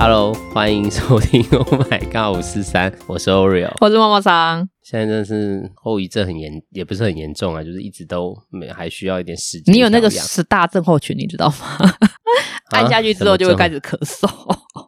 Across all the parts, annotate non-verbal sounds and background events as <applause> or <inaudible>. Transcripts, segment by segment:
Hello，欢迎收听 <laughs> Oh My God 五四三，我是 Oreo，我是妈妈桑。现在真的是后遗症很严，也不是很严重啊，就是一直都没还需要一点时间。你有那个十大症候群，你知道吗？<laughs> 按下去之后就会开始咳嗽。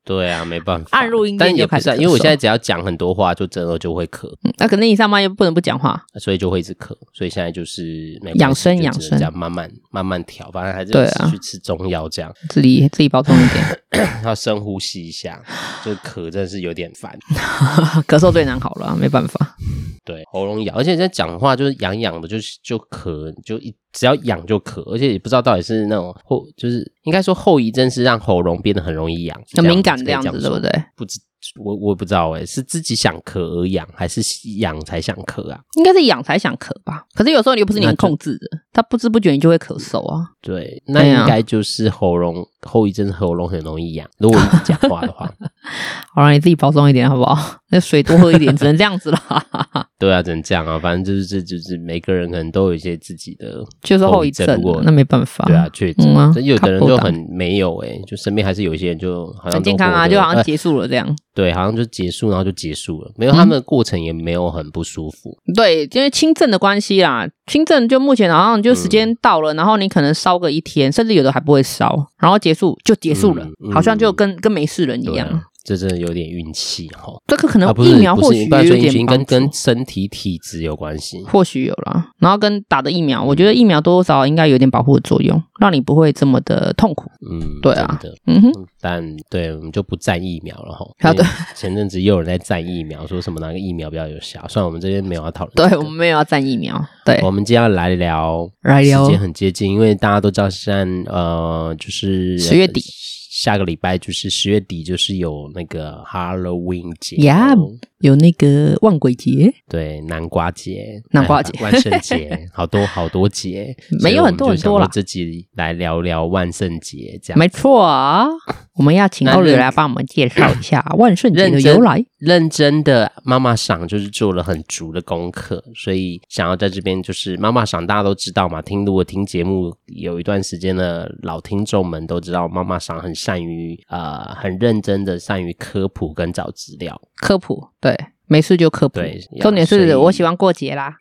对啊，没办法。按录音键就开始咳嗽。因为我现在只要讲很多话，就真的就会咳。嗯，那可能你上班又不能不讲话，所以就会一直咳。所以现在就是养生养生，这样慢慢慢慢调，反正还是要去吃中药这样。自己自己保重一点，<coughs> 要深呼吸一下。就咳真的是有点烦，<laughs> 咳嗽最难好了，没办法。对，喉咙痒，而且在讲话就是痒痒的，就是就咳，就一只要痒就咳，而且也不知道到底是那种后，就是应该说后遗症是让喉咙变得很容易痒，感这样子，对不对？不知我我不知道哎，是自己想咳而痒，还是痒才想咳啊？应该是痒才想咳吧？可是有时候你又不是你能控制的，它不知不觉你就会咳嗽啊。对，那应该就是喉咙后遗症，是喉咙很容易痒。如果一直讲话的话，<laughs> 好了，你自己保重一点好不好？<laughs> 那水多喝一点，只能这样子了。<laughs> 对啊，只能这样啊。反正就是这就是每个人可能都有一些自己的，就是后遗症。如果那没办法。对啊，确实，有的人就很没有哎，就身边还是有一些人就好像很健康啊，就好像结束了这样。对，好像就结束，然后就结束了，没有他们的过程也没有很不舒服。嗯、对，因为轻症的关系啦，轻症就目前好像就时间到了，嗯、然后你可能烧个一天，甚至有的还不会烧，然后结束就结束了，嗯、好像就跟、嗯、跟没事人一样。这真的有点运气哈，这个可能疫苗或许有点跟跟身体体质有关系，或许有啦。然后跟打的疫苗，我觉得疫苗多多少少应该有点保护的作用，让你不会这么的痛苦。嗯，对啊，嗯哼。但对我们就不赞疫苗了哈。好的，前阵子又有人在赞疫苗，说什么哪个疫苗比较有效？虽然我们这边没有要讨论，对我们没有要赞疫苗。对，我们今天要来聊，来聊，时间很接近，因为大家都知道现在呃，就是十月底。下个礼拜就是十月底，就是有那个 Halloween 节。有那个万鬼节，对，南瓜节、南瓜节、万圣节，<laughs> 好多好多节，没有很多很多了。这集来聊聊万圣节，这样没错啊。我们要请 Oreo 来帮我们介绍一下 <coughs> 万圣节的由来。认真的妈妈桑就是做了很足的功课，所以想要在这边就是妈妈桑，大家都知道嘛。听如果听节目有一段时间的老听众们都知道，妈妈桑很善于呃很认真的善于科普跟找资料。科普对，没事就科普。对，重点是我喜欢过节啦，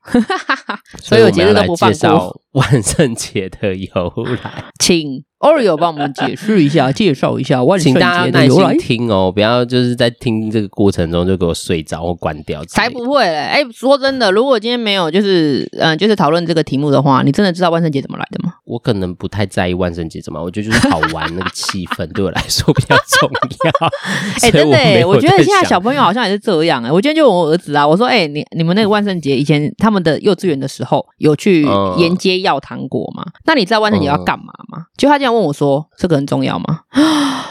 <laughs> 所以我节日都不放过。万圣节的由来，请。Oreo 帮我们解释一下，介绍一下 <laughs> 万圣节的由来。请大家耐心听哦，不要就是在听这个过程中就给我睡着或关掉。才不会嘞！哎，说真的，如果今天没有就是嗯，就是讨论这个题目的话，你真的知道万圣节怎么来的吗？我可能不太在意万圣节怎么，我觉得就是好玩，那个气氛对我来说比较重要。<laughs> 哎，真的哎，<laughs> 我觉得现在小朋友好像也是这样哎。我今天就问我儿子啊，我说哎，你你们那个万圣节以前他们的幼稚园的时候有去沿街要糖果吗？那你知道万圣节要干嘛吗？就他这样。问我说：“这个很重要吗？”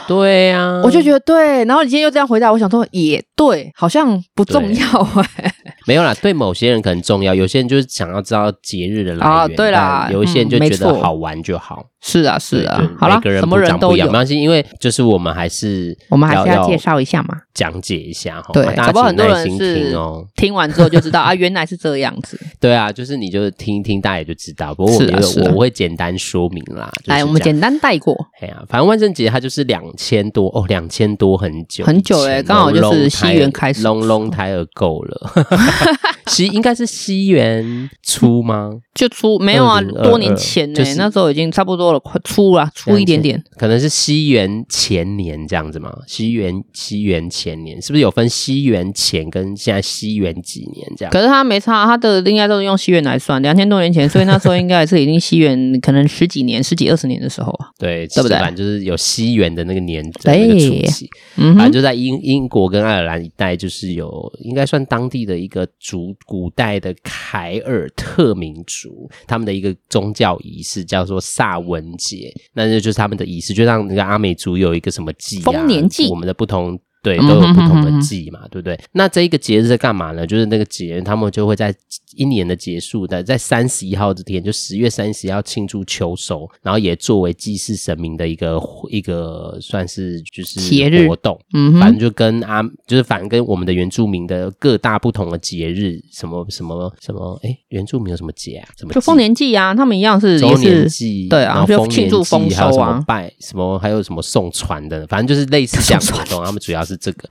对呀、啊，我就觉得对。然后你今天又这样回答，我想说也对，好像不重要哎。<laughs> 没有啦，对某些人可能重要，有些人就是想要知道节日的来源。啊，对啦，有一些人就觉得好玩就好。是啊，是啊，好了，什么人都有，没关系，因为就是我们还是我们还是要介绍一下嘛，讲解一下哈。对，大家很多人是听完之后就知道啊，原来是这样子。对啊，就是你就听一听，大家也就知道。不过我觉得我会简单说明啦。来，我们简单带过。哎呀，反正万圣节它就是两千多哦，两千多很久很久哎，刚好就是西元开始，long long time ago 了。<laughs> 西应该是西元初吗？就初没有啊，多年前呢，那时候已经差不多了。快初了，初一点点，可能是西元前年这样子嘛？西元西元前年是不是有分西元前跟现在西元几年这样？可是他没差，他的应该都是用西元来算，两千多年前，所以那时候应该是已经西元可能十几年、十几二十年的时候啊。对，对不对？就是有西元的那个年的那个初期，嗯，反正就在英英国跟爱尔兰一带，就是有应该算当地的一个族，古代的凯尔特民族，他们的一个宗教仪式叫做萨文节，那这就是他们的仪式，就像那个阿美族有一个什么祭，啊，丰年祭，我们的不同。对，都有不同的季嘛，对不对？那这一个节日在干嘛呢？就是那个节日，他们就会在一年的结束的，在三十一号这天，就十月三十一号庆祝秋收，然后也作为祭祀神明的一个一个算是就是节日活动。嗯，反正就跟阿，就是反正跟我们的原住民的各大不同的节日，什么什么什么，哎，原住民有什么节啊？什么？就丰年祭啊，他们一样是周年祭，对啊，然后丰年祭还有什么拜什么，还有什么送船的，反正就是类似这样的活动，他们主要是这个。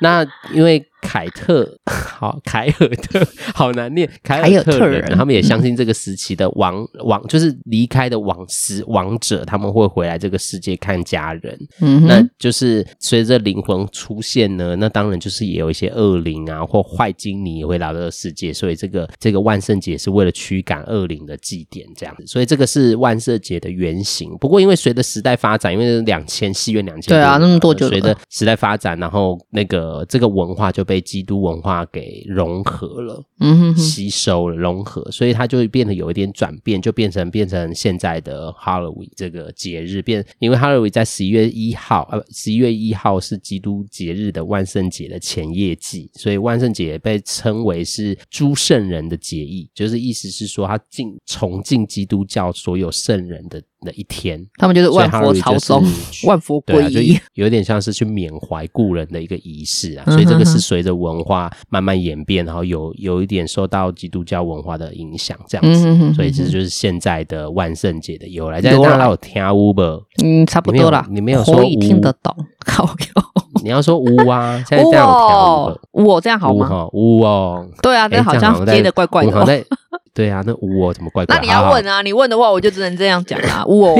那因为。凯特，好，<laughs> 凯尔特，好难念。凯尔特人，他们也相信这个时期的王王，就是离开的亡死亡者，他们会回来这个世界看家人。嗯，那就是随着灵魂出现呢，那当然就是也有一些恶灵啊或坏精灵也会来到这个世界，所以这个这个万圣节是为了驱赶恶灵的祭典这样子。所以这个是万圣节的原型。不过因为随着时代发展，因为两千西元两千对啊，那么多久？随着时代发展，然后那个这个文化就被基督文化给融合了，嗯哼哼，吸收了融合，所以它就会变得有一点转变，就变成变成现在的 Halloween 这个节日变，因为 Halloween 在十一月一号，呃，十一月一号是基督节日的万圣节的前夜祭，所以万圣节被称为是诸圣人的节义，就是意思是说他敬崇敬基督教所有圣人的。的一天，他们就是 <laughs> 万佛朝宗，万佛归一，啊，有点像是去缅怀故人的一个仪式啊。所以这个是随着文化慢慢演变，然后有有一点受到基督教文化的影响，这样子。所以这就是现在的万圣节的由来。大家有听乌不？嗯，差不多啦。你没有说乌，听得懂？<laughs> 好，<laughs> 你要说乌啊？现在这样乌，乌这样好吗？乌哦，对啊，这好像接的怪怪的。对啊，那呜哦怎么怪怪？那你要问啊，好好你问的话我就只能这样讲啦。呜哦，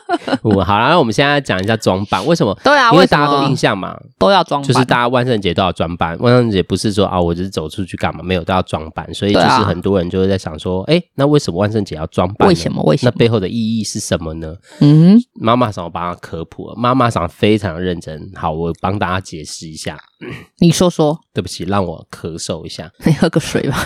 <laughs> 呜好了，那我们现在讲一下装扮，为什么？对啊，因为大家都印象嘛，都要装扮，就是大家万圣节都要装扮。万圣节不是说啊，我就是走出去干嘛？没有，都要装扮。所以就是很多人就会在想说，哎、啊，那为什么万圣节要装扮？为什么？为什么？那背后的意义是什么呢？嗯，妈妈想我帮他科普了，妈妈想非常认真。好，我帮大家解释一下。你说说，对不起，让我咳嗽一下。<laughs> 你喝个水吧。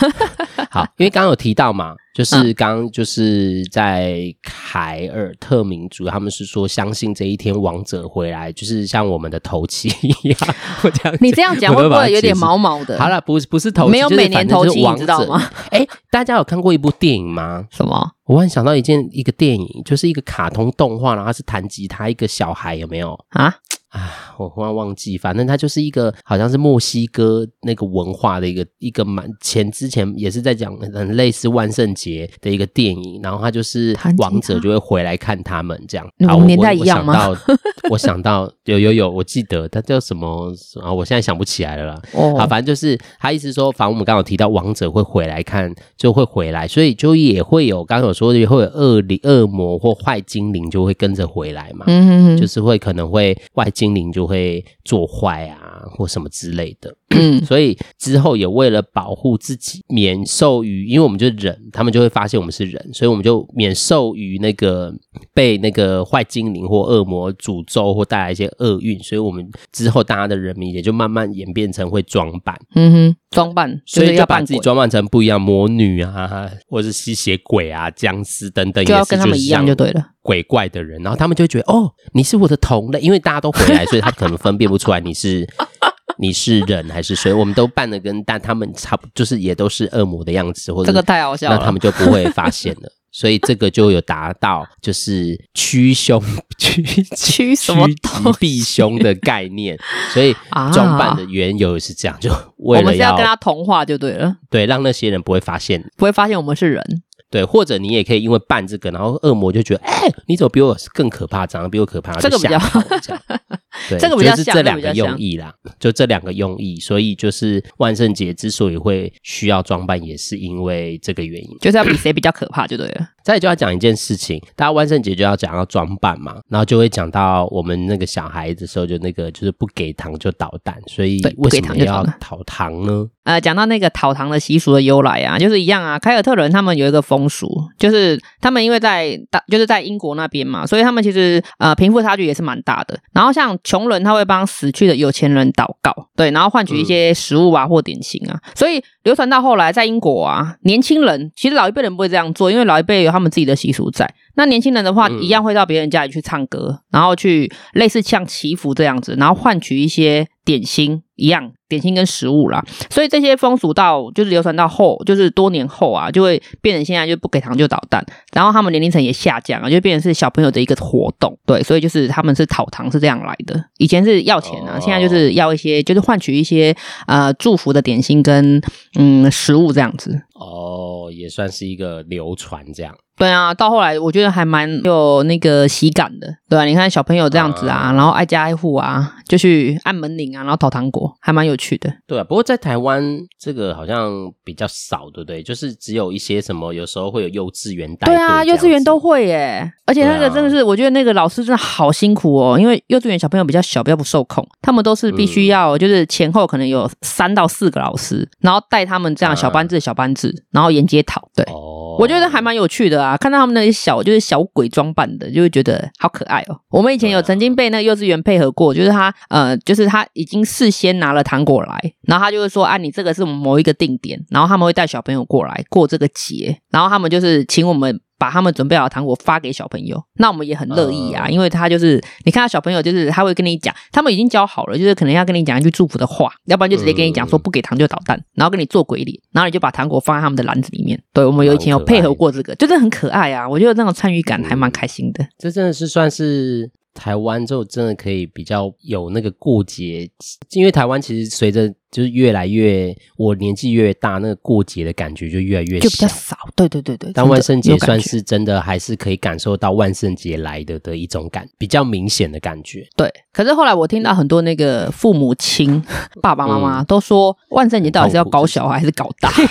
好，因为刚刚有提到嘛。就是刚就是在凯尔特民族，他们是说相信这一天王者回来，就是像我们的头七一样。<laughs> 我这样，你这样讲会不会有点毛毛的？好了，不是不是头七，没有每年头七，你知道吗？哎，大家有看过一部电影吗？什么？我然想到一件一个电影，就是一个卡通动画，然后他是弹吉他一个小孩，有没有啊？啊，我忽然忘记，反正它就是一个好像是墨西哥那个文化的一个一个蛮前之前也是在讲很类似万圣节的一个电影，然后他就是王者就会回来看他们这样。好，年代一样吗？我想到，我想到有有有，我记得他叫什么啊？我现在想不起来了啦。哦，好，反正就是他意思说，反正我们刚刚有提到王者会回来看，就会回来，所以就也会有刚刚有说也会有恶灵、恶魔或坏精灵就会跟着回来嘛。嗯哼哼，就是会可能会外精。精灵就会做坏啊，或什么之类的。<clears throat> 嗯，所以之后也为了保护自己，免受于，因为我们就是人，他们就会发现我们是人，所以我们就免受于那个被那个坏精灵或恶魔诅咒或带来一些厄运。所以我们之后大家的人民也就慢慢演变成会装扮。嗯哼，装扮，所以要把自己装扮成不一样魔女啊，或者是吸血鬼啊、僵尸等等，就要跟他们一样就对了。鬼怪的人，然后他们就觉得哦，你是我的同类，因为大家都回来，所以他可能分辨不出来你是 <laughs> 你是人还是谁。我们都扮的跟但他们差不，就是也都是恶魔的样子，或者这个太好笑了，那他们就不会发现了。所以这个就有达到就是趋凶趋趋什么吉避凶的概念。所以装扮的缘由是这样，就为了要我们是要跟他同化就对了，对，让那些人不会发现，不会发现我们是人。对，或者你也可以因为扮这个，然后恶魔就觉得，哎，你怎么比我更可怕，长得比我可怕，这个比较好，这样。<laughs> <laughs> 对，这个比较就是这两个用意啦，就这两个用意，所以就是万圣节之所以会需要装扮，也是因为这个原因，就是要比谁比较可怕就对了。再就要讲一件事情，大家万圣节就要讲要装扮嘛，然后就会讲到我们那个小孩子的时候，就那个就是不给糖就捣蛋，所以为什么要讨糖呢？呃，讲到那个讨糖的习俗的由来啊，就是一样啊，凯尔特人他们有一个风俗，就是他们因为在大就是在英国那边嘛，所以他们其实呃贫富差距也是蛮大的。然后像穷人他会帮死去的有钱人祷告，对，然后换取一些食物啊或点心啊，所以流传到后来在英国啊，年轻人其实老一辈人不会这样做，因为老一辈有。他们自己的习俗在，那年轻人的话，一样会到别人家里去唱歌，嗯、然后去类似像祈福这样子，然后换取一些点心一样，点心跟食物啦，所以这些风俗到就是流传到后，就是多年后啊，就会变成现在就不给糖就捣蛋，然后他们年龄层也下降啊，就变成是小朋友的一个活动，对，所以就是他们是讨糖是这样来的，以前是要钱啊，现在就是要一些，就是换取一些呃祝福的点心跟嗯食物这样子。哦，也算是一个流传这样。对啊，到后来我觉得还蛮有那个喜感的，对啊，你看小朋友这样子啊，嗯、然后挨家挨户啊，就去按门铃啊，然后讨糖果，还蛮有趣的。对啊，不过在台湾这个好像比较少，对不对？就是只有一些什么，有时候会有幼稚园带。对啊，幼稚园都会耶，而且那个真的是，啊、我觉得那个老师真的好辛苦哦，因为幼稚园小朋友比较小，比较不受控，他们都是必须要就是前后可能有三到四个老师，然后带他们这样小班制、小班制，然后沿街讨。对。哦我觉得还蛮有趣的啊，看到他们那些小就是小鬼装扮的，就会觉得好可爱哦。我们以前有曾经被那个幼稚园配合过，就是他呃，就是他已经事先拿了糖果来，然后他就会说啊，你这个是我们某一个定点，然后他们会带小朋友过来过这个节，然后他们就是请我们。把他们准备好的糖果发给小朋友，那我们也很乐意啊，因为他就是你看到小朋友，就是他会跟你讲，他们已经教好了，就是可能要跟你讲一句祝福的话，要不然就直接跟你讲说不给糖就捣蛋，然后跟你做鬼脸，然后你就把糖果放在他们的篮子里面。对，我们有以前有配合过这个，就是很可爱啊，我觉得那种参与感还蛮开心的。这真的是算是。台湾就真的可以比较有那个过节，因为台湾其实随着就是越来越我年纪越大，那个过节的感觉就越来越就比较少。对对对对，但万圣节算是真的，还是可以感受到万圣节来的的一种感，比较明显的感觉。对，可是后来我听到很多那个父母亲、爸爸妈妈都说，万圣节到底是要搞小孩还是搞大人？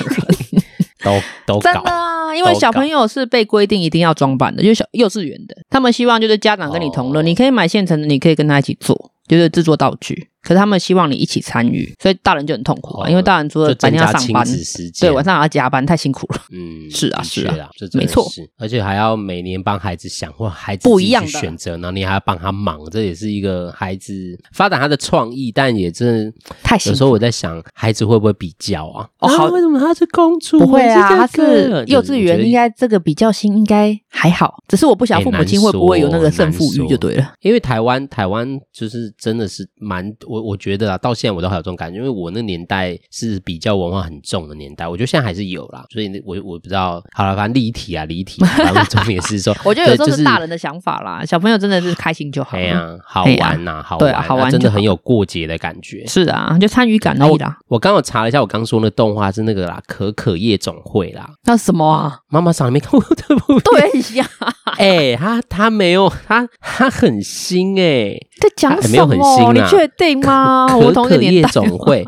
都都真的啊，因为小朋友是被规定一定要装扮的，就是小幼稚园的，他们希望就是家长跟你同乐，哦、你可以买现成的，你可以跟他一起做，就是制作道具。可是他们希望你一起参与，所以大人就很痛苦啊，因为大人除了白天要上班，对，晚上还要加班，太辛苦了。嗯，<laughs> 是啊，是啊，没错，而且还要每年帮孩子想，或孩子不一样的选择，然后你还要帮他忙，这也是一个孩子发展他的创意，但也真的太辛苦。有时候我在想，孩子会不会比较啊？哦，好，为什么他是公主？不会啊，他是幼稚园，应该这个比较心应该还好。只是我不晓得父母亲会不会有那个胜负欲就对了。因为台湾，台湾就是真的是蛮。我我觉得啊，到现在我都还有这种感觉，因为我那年代是比较文化很重的年代，我觉得现在还是有啦，所以我我不知道，好了，反正离题啊，离题。然后重点是说，<laughs> 我觉得有时候是大人的想法啦，就是、小朋友真的是开心就好，哎呀，好玩呐、啊，好玩、啊，好玩，真的很有过节的感觉。是啊，就参与感而已啦。我刚刚查了一下，我刚说那动画是那个啦，可可夜总会啦。那什么啊？妈妈桑没看过这部？对呀，哎、欸，他他没有，他他很新哎、欸，在讲什么？没有很新啊？你确定吗？我可可夜总会，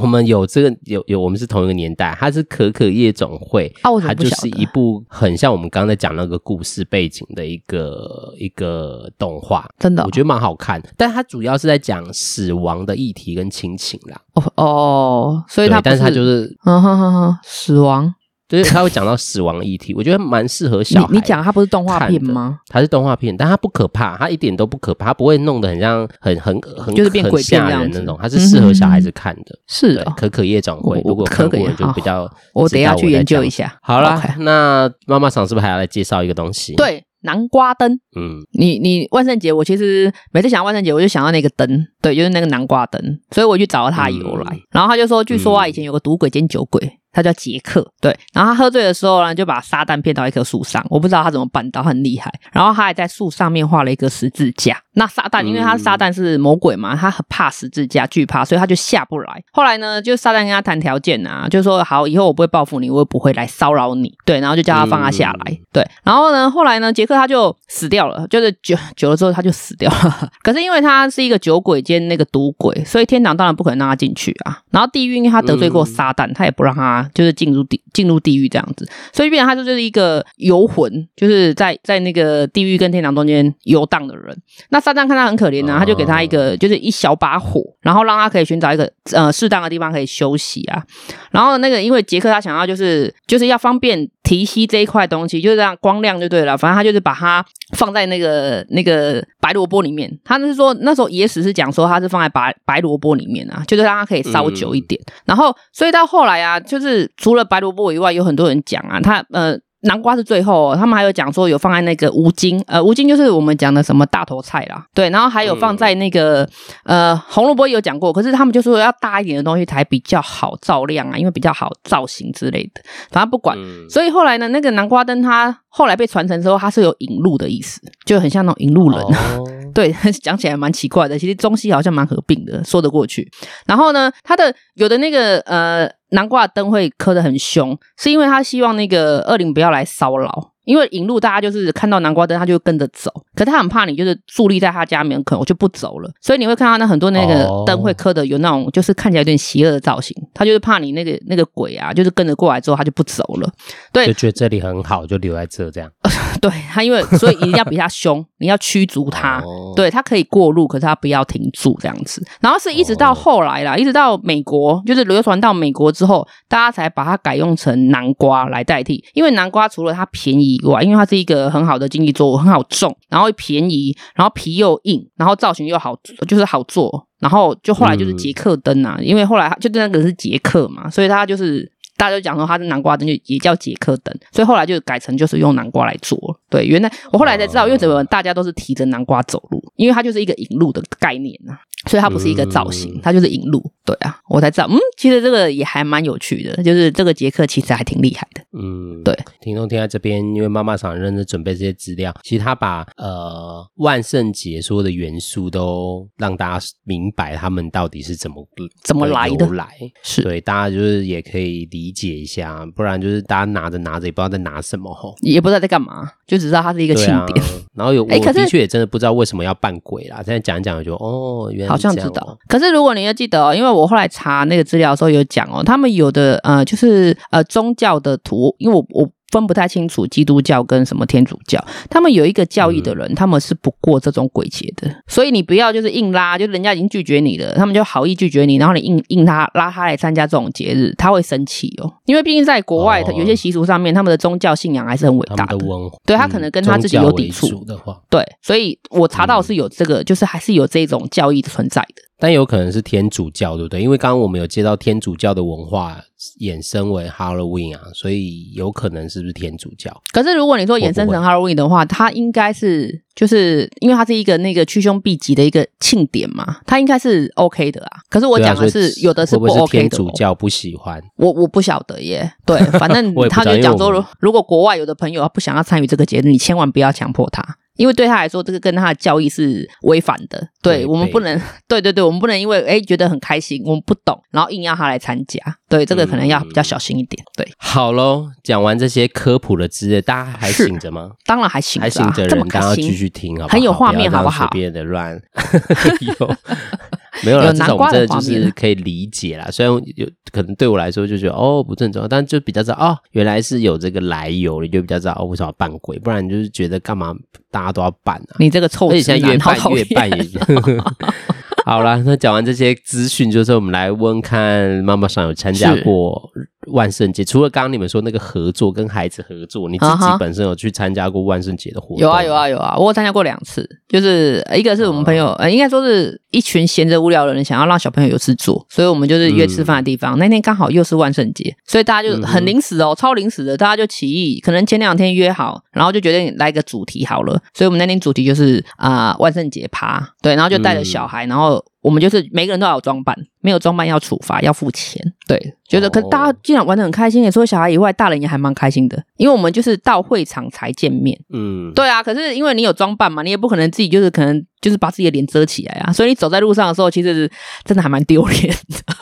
我们有这个有有，我们是同一个年代。它是可可夜总会，它就是一部很像我们刚才讲那个故事背景的一个一个动画，真的，我觉得蛮好看。但它主要是在讲死亡的议题跟亲情啦。哦哦，所以它，但是它就是，嗯哼哼哼，死亡。就是他会讲到死亡议题，我觉得蛮适合小孩。你讲他不是动画片吗？他是动画片，但他不可怕，他一点都不可怕，他不会弄得很像很很很就是变鬼吓人那种，他是适合小孩子看的。是的，可可夜总会，如果可可夜就比较，我等下去研究一下。好了，那妈妈桑是不是还要来介绍一个东西？对，南瓜灯。嗯，你你万圣节，我其实每次想到万圣节，我就想到那个灯，对，就是那个南瓜灯，所以我去找了他由来。然后他就说，据说啊，以前有个赌鬼兼酒鬼。他叫杰克，对，然后他喝醉的时候呢，就把撒旦骗到一棵树上，我不知道他怎么办到，很厉害。然后他还在树上面画了一个十字架。那撒旦，因为他撒旦是魔鬼嘛，他很怕十字架，惧怕，所以他就下不来。后来呢，就撒旦跟他谈条件啊，就说好，以后我不会报复你，我也不会来骚扰你，对，然后就叫他放他下来，对。然后呢，后来呢，杰克他就死掉了，就是久久了之后他就死掉了。可是因为他是一个酒鬼兼那个赌鬼，所以天堂当然不可能让他进去啊。然后地狱因为他得罪过撒旦，他也不让他就是进入地进入地狱这样子，所以变成他就是一个游魂，就是在在那个地狱跟天堂中间游荡的人。那撒旦看他很可怜呢、啊，他就给他一个，就是一小把火，然后让他可以寻找一个呃适当的地方可以休息啊。然后那个因为杰克他想要就是就是要方便提携这一块东西，就是这样光亮就对了。反正他就是把它放在那个那个白萝卜里面。他是说那时候野史是讲说他是放在白白萝卜里面啊，就是让它可以烧久一点。嗯、然后所以到后来啊，就是除了白萝卜以外，有很多人讲啊，他呃。南瓜是最后，他们还有讲说有放在那个五金，呃，五金就是我们讲的什么大头菜啦，对，然后还有放在那个、嗯、呃红萝卜也有讲过，可是他们就说要大一点的东西才比较好照亮啊，因为比较好造型之类的，反正不管，嗯、所以后来呢，那个南瓜灯它后来被传承之后，它是有引路的意思，就很像那种引路人，哦、<laughs> 对，<laughs> 讲起来蛮奇怪的，其实中西好像蛮合并的，说得过去。然后呢，它的有的那个呃。南瓜灯会磕得很凶，是因为他希望那个恶灵不要来骚扰。因为引路，大家就是看到南瓜灯，他就跟着走。可是他很怕你，就是伫立在他家门口，我就不走了。所以你会看到那很多那个灯会刻的有那种，就是看起来有点邪恶的造型。他就是怕你那个那个鬼啊，就是跟着过来之后，他就不走了。对，就觉得这里很好，就留在这这样。<laughs> 对他，因为所以一定要比他凶，你要驱逐他。对，他可以过路，可是他不要停住这样子。然后是一直到后来啦，一直到美国，就是流传到美国之后，大家才把它改用成南瓜来代替。因为南瓜除了它便宜。以外，因为它是一个很好的经济作物，很好种，然后便宜，然后皮又硬，然后造型又好，就是好做。然后就后来就是捷克灯啊，嗯、因为后来就那个是捷克嘛，所以它就是大家就讲说它的南瓜灯，就也叫捷克灯。所以后来就改成就是用南瓜来做。对，原来我后来才知道，因为怎么大家都是提着南瓜走路，因为它就是一个引路的概念啊。所以它不是一个造型，嗯、它就是引路。对啊，我才知道，嗯，其实这个也还蛮有趣的，就是这个杰克其实还挺厉害的。嗯，对。听众听在这边，因为妈妈桑认真准备这些资料，其实他把呃万圣节所有的元素都让大家明白他们到底是怎么怎么来的来，是对大家就是也可以理解一下，不然就是大家拿着拿着也不知道在拿什么吼，也不知道在干嘛，就只知道它是一个庆典。啊、然后有，欸、我的确也真的不知道为什么要扮鬼啦。现在讲一讲，我就哦，原来。好像知道，可是如果你要记得哦，因为我后来查那个资料的时候有讲哦，他们有的呃就是呃宗教的图，因为我我分不太清楚基督教跟什么天主教，他们有一个教义的人，嗯、他们是不过这种鬼节的，所以你不要就是硬拉，就人家已经拒绝你了，他们就好意拒绝你，然后你硬硬他拉他来参加这种节日，他会生气哦，因为毕竟在国外，哦、有些习俗上面，他们的宗教信仰还是很伟大的，的对他可能跟他自己有抵触。的话，对，所以我查到是有这个，嗯、就是还是有这种教义存在的。但有可能是天主教，对不对？因为刚刚我们有接到天主教的文化衍生为 Halloween 啊，所以有可能是不是天主教？可是如果你说衍生成 Halloween 的话，它应该是就是因为它是一个那个驱凶避吉的一个庆典嘛，它应该是 OK 的啊。可是我讲的是有的是不 OK 的，会不会天主教不喜欢？我我不晓得耶。对，反正 <laughs> 他就讲说，如果国外有的朋友他不想要参与这个节日，你千万不要强迫他。因为对他来说，这个跟他的教义是违反的。对，我们不能，对对对，我们不能因为哎觉得很开心，我们不懂，然后硬要他来参加。对，这个可能要比较小心一点。对，好喽，讲完这些科普的知识，大家还醒着吗？当然还醒着，啊，还醒着人，大家继续听好不好？很有画面，好不好？随便的乱。<laughs> <laughs> 没有了，至少我们真的就是可以理解啦。虽然有可能对我来说就觉得哦不正宗，但就比较知道哦，原来是有这个来由，你就比较知道哦为什么要扮鬼，不然就是觉得干嘛大家都要扮啊？你这个臭，而且现在越扮越扮越。<laughs> 好啦，那讲完这些资讯，就是我们来问看妈妈上有参加过万圣节，除了刚刚你们说那个合作跟孩子合作，你自己本身有去参加过万圣节的活动？有啊有啊有啊，我有参加过两次，就是一个是我们朋友，呃，应该说是一群闲着无聊的人想要让小朋友有事做，所以我们就是约吃饭的地方。嗯、那天刚好又是万圣节，所以大家就很临时哦，嗯、超临时的，大家就起意，可能前两天约好，然后就决定来个主题好了，所以我们那天主题就是啊、呃、万圣节趴，对，然后就带着小孩，然后。我们就是每个人都要有装扮，没有装扮要处罚，要付钱。对，觉得可是大家竟然玩的很开心，也除了小孩以外，大人也还蛮开心的。因为我们就是到会场才见面，嗯，对啊。可是因为你有装扮嘛，你也不可能自己就是可能就是把自己的脸遮起来啊，所以你走在路上的时候，其实是真的还蛮丢脸的。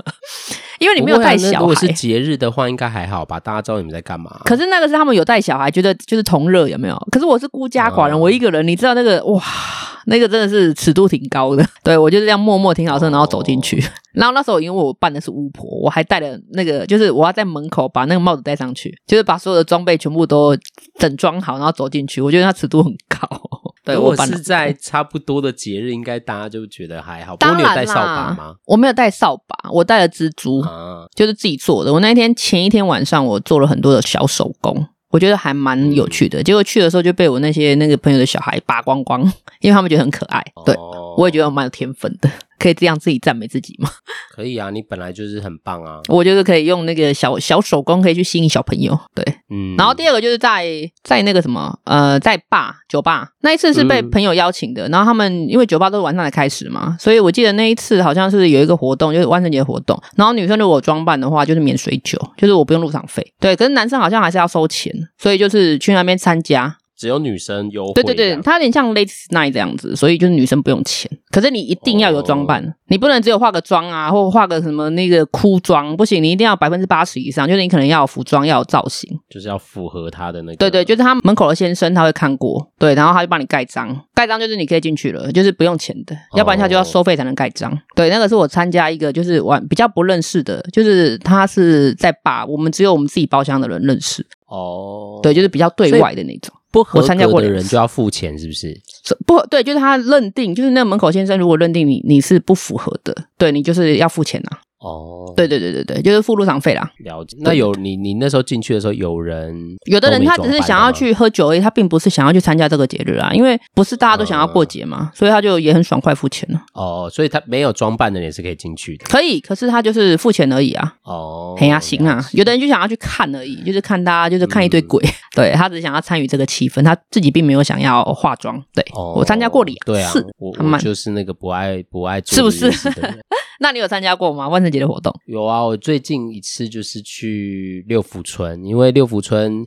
因为你没有带小孩，如果是节日的话，应该还好吧？大家知道你们在干嘛。可是那个是他们有带小孩，觉得就是同乐，有没有？可是我是孤家寡人，我一个人，你知道那个哇。那个真的是尺度挺高的，<laughs> 对，我就是这样默默停好车，然后走进去。Oh. 然后那时候因为我扮的是巫婆，我还戴了那个，就是我要在门口把那个帽子戴上去，就是把所有的装备全部都整装好，然后走进去。我觉得它尺度很高。对，我是在差不多的节日，应该大家就觉得还好。当然啦，你有带扫把吗？我没有带扫把，我带了蜘蛛，啊、就是自己做的。我那一天前一天晚上，我做了很多的小手工。我觉得还蛮有趣的，结果去的时候就被我那些那个朋友的小孩扒光光，因为他们觉得很可爱。对，我也觉得我蛮有天分的。<laughs> 可以这样自己赞美自己吗？可以啊，你本来就是很棒啊。我就是可以用那个小小手工可以去吸引小朋友，对，嗯。然后第二个就是在在那个什么呃，在吧酒吧那一次是被朋友邀请的，嗯、然后他们因为酒吧都是晚上才开始嘛，所以我记得那一次好像是有一个活动，就是万圣节活动。然后女生如果装扮的话，就是免水酒，就是我不用入场费。对，可是男生好像还是要收钱，所以就是去那边参加。只有女生优惠，对对对，它有点像 Ladies Night 这样子，所以就是女生不用钱，可是你一定要有装扮，哦、你不能只有化个妆啊，或化个什么那个哭妆，不行，你一定要百分之八十以上，就是你可能要有服装，要有造型，就是要符合他的那个。对对，就是他门口的先生他会看过，对，然后他就帮你盖章，盖章就是你可以进去了，就是不用钱的，要不然他就要收费才能盖章。哦、对，那个是我参加一个就是玩比较不认识的，就是他是在把我们只有我们自己包厢的人认识哦，对，就是比较对外的那种。不合格的人就要付钱，是不是？不对，就是他认定，就是那个门口先生，如果认定你你是不符合的，对你就是要付钱呐、啊。哦，对对对对对，就是付入场费啦。了解。那有你你那时候进去的时候，有人有的人他只是想要去喝酒而已，他并不是想要去参加这个节日啊，因为不是大家都想要过节嘛，所以他就也很爽快付钱了。哦，所以他没有装扮的人也是可以进去的。可以，可是他就是付钱而已啊。哦，很呀，行啊。有的人就想要去看而已，就是看大家就是看一堆鬼。<laughs> 对，他只想要参与这个气氛，他自己并没有想要化妆。对，我参加过礼，对啊，我就是那个不爱不爱做，是不是？那你有参加过吗？万圣节的活动？有啊，我最近一次就是去六福村，因为六福村。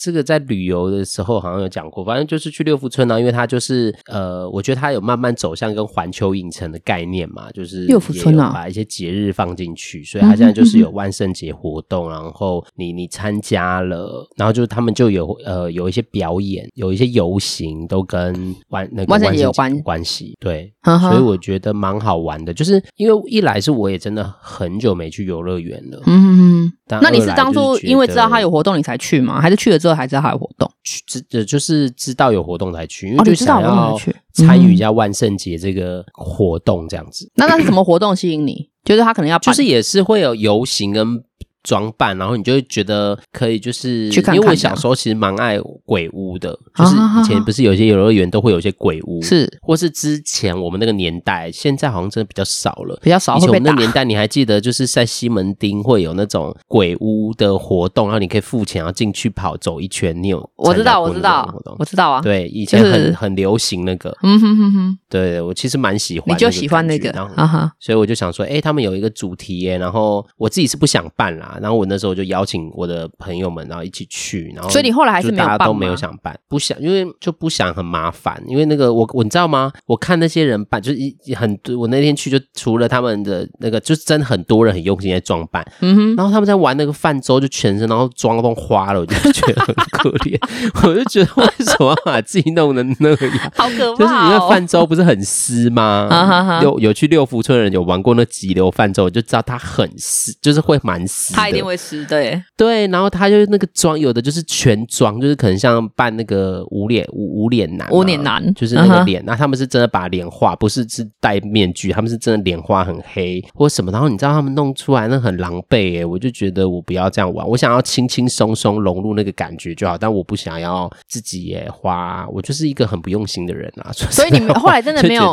这个在旅游的时候好像有讲过，反正就是去六福村呢，因为它就是呃，我觉得它有慢慢走向跟环球影城的概念嘛，就是六福村啊，把一些节日放进去，所以它现在就是有万圣节活动，然后你你参加了，然后就他们就有呃有一些表演，有一些游行，都跟万那个万圣节有关关系，对，所以我觉得蛮好玩的，就是因为一来是我也真的很久没去游乐园了，嗯，那你是当初因为知道他有活动你才去吗？还是去了之后？才知道他有活动，知呃就是知道有活动才去，因为就想要参与一下万圣节这个活动这样子。那那是什么活动吸引你？就是他可能要，就是也是会有游行跟。装扮，然后你就会觉得可以，就是去看看，因为我小时候其实蛮爱鬼屋的，就是以前不是有些游乐园都会有一些鬼屋，是，或是之前我们那个年代，现在好像真的比较少了，比较少。以前我们那年代，你还记得就是在西门町会有那种鬼屋的活动，然后你可以付钱，然后进去跑走一圈。你有？我知道，我知道，我知道啊。对，以前很很流行那个，嗯哼哼哼。对，我其实蛮喜欢，你就喜欢那个，然后，所以我就想说，哎，他们有一个主题耶，然后我自己是不想办啦。然后我那时候就邀请我的朋友们，然后一起去，然后所以你后来还是没有办，大家都没有想办，不想，因为就不想很麻烦，因为那个我我你知道吗？我看那些人办，就是一很，我那天去就除了他们的那个，就是真的很多人很用心在装扮，嗯哼，然后他们在玩那个泛舟，就全身然后妆都花了，我就觉得很 <laughs> 可怜，我就觉得为什么要把自己弄的那样？<laughs> 好可怕，就是你那泛舟不是很湿吗？有有去六福村的人有玩过那急流泛舟，我就知道它很湿，就是会蛮湿，它一定会湿的。对对，然后他就那个妆，有的就是全妆，就是可能像扮那个无脸无无脸男，无脸男就是那个脸。那、uh huh. 他们是真的把脸画，不是是戴面具，他们是真的脸画很黑或什么。然后你知道他们弄出来那很狼狈耶，我就觉得我不要这样玩，我想要轻轻松松融入那个感觉就好。但我不想要自己也花，我就是一个很不用心的人啊。<laughs> 所以你们后来真的没有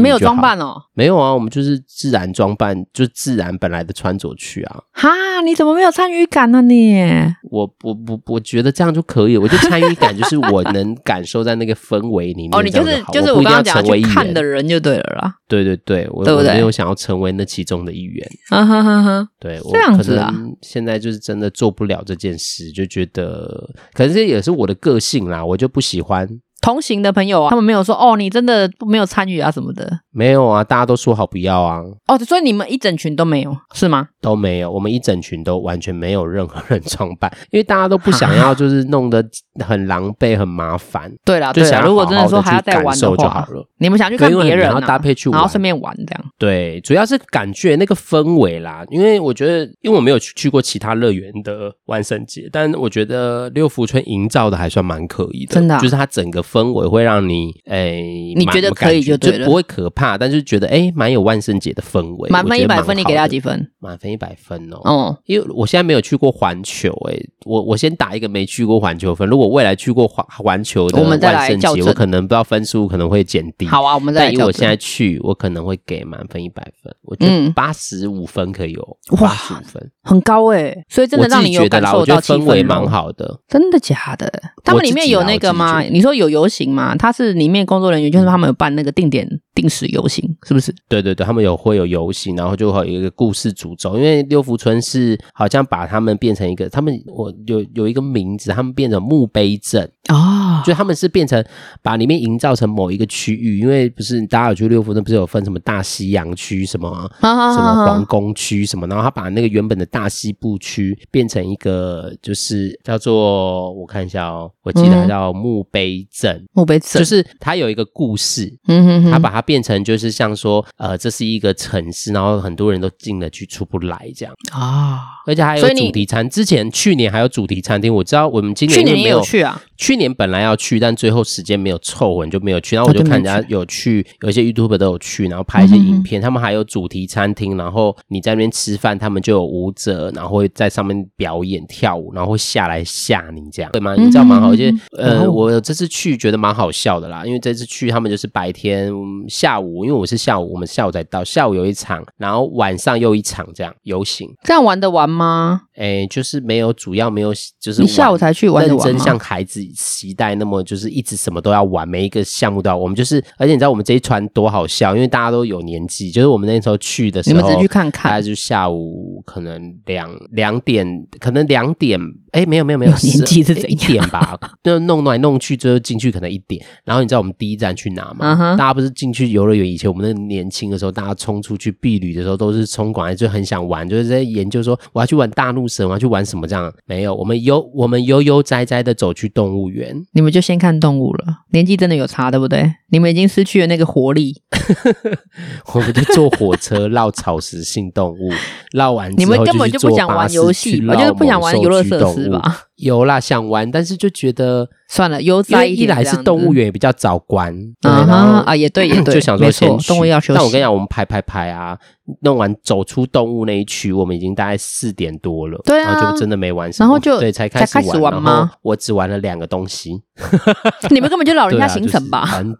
没有装扮哦？没有啊，我们就是自然装扮，就自然本来的穿着去啊。哈，你怎么没有参与？感呢？你我我我我觉得这样就可以，我就参与感就是我能感受在那个氛围里面。哦，你就是就是我刚刚讲去看的人就对了啦。对对对，我我没有想要成为那其中的一员。啊哈哈哈，对，这样子啊。现在就是真的做不了这件事，就觉得可能这也是我的个性啦，我就不喜欢。同行的朋友啊，他们没有说哦，你真的没有参与啊什么的，没有啊，大家都说好不要啊。哦，所以你们一整群都没有是吗？都没有，我们一整群都完全没有任何人装扮，<laughs> 因为大家都不想要，<laughs> 就是弄得很狼狈、很麻烦。对啦，就想如果真的说还要再玩的话，你们想去看别人，然后搭配去玩，然后顺便玩这样。对，主要是感觉那个氛围啦，因为我觉得，因为我没有去去过其他乐园的万圣节，但我觉得六福村营造的还算蛮可以的，真的，就是它整个。氛围会让你诶，你觉得可以就对了，不会可怕，但是觉得诶蛮有万圣节的氛围。满分一百分，你给他几分？满分一百分哦。哦，因为我现在没有去过环球，哎，我我先打一个没去过环球分。如果未来去过环环球的万圣节，我可能不知道分数可能会减低。好啊，我们再来。因为我现在去，我可能会给满分一百分。我觉得八十五分可以有，八十五分很高诶，所以真的让你有感受到气氛蛮好的。真的假的？他们里面有那个吗？你说有有模型嘛？他是里面工作人员，就是他们有办那个定点定时游行，是不是？对对对，他们有会有游行，然后就会有一个故事主轴。因为六福村是好像把他们变成一个，他们我有有一个名字，他们变成墓碑镇哦，就他们是变成把里面营造成某一个区域，因为不是大家有去六福村，不是有分什么大西洋区什么什么皇宫区什么，然后他把那个原本的大西部区变成一个，就是叫做我看一下哦。我记得叫墓碑镇，墓碑镇就是它有一个故事，嗯哼哼，它把它变成就是像说，呃，这是一个城市，然后很多人都进了去出不来这样。啊，而且还有主题餐，之前去年还有主题餐厅，我知道我们今年去年也有去啊，去年本来要去，但最后时间没有凑稳就没有去，然后我就看人家有去，有一些 YouTuber 都有去，然后拍一些影片，他们还有主题餐厅，然后你在那边吃饭，他们就有舞者，然后会在上面表演跳舞，然后会下来吓你这样，对吗？你知道蛮好。我觉得，呃，我这次去觉得蛮好笑的啦，因为这次去他们就是白天下午，因为我是下午，我们下午才到，下午有一场，然后晚上又一场，这样游行，这样玩得完吗？哎，就是没有，主要没有，就是你下午才去玩得完？认真像孩子期待那么，就是一直什么都要玩，每一个项目都要。我们就是，而且你知道我们这一船多好笑，因为大家都有年纪，就是我们那时候去的时候，你们只去看看，大概就下午可能两两点，可能两点。哎，没有没有没有，<laughs> 年纪是怎？一点吧，<laughs> 就弄来弄去，最后进去可能一点。然后你知道我们第一站去哪吗？Uh huh. 大家不是进去游乐园？以前我们那年轻的时候，大家冲出去避旅的时候，都是冲过来就很想玩，就是在研究说我要去玩大怒神，我要去玩什么这样。没有，我们悠我们悠悠哉哉的走去动物园。你们就先看动物了，年纪真的有差，对不对？你们已经失去了那个活力。<laughs> 我们就坐火车绕草食性动物，绕完你们根本就不想玩游戏，我就是不想玩游乐设施吧。有啦，想玩，但是就觉得算了，悠哉一来是动物园也比较早关，啊哈啊，也对也对，就想说先去。动物要休息。但我跟你讲，我们排排排啊，弄完走出动物那一区，我们已经大概四点多了，对啊，然后就真的没玩什么，然后就对才开始玩吗？我只玩了两个东西，<laughs> 你们根本就老人家行程吧？就是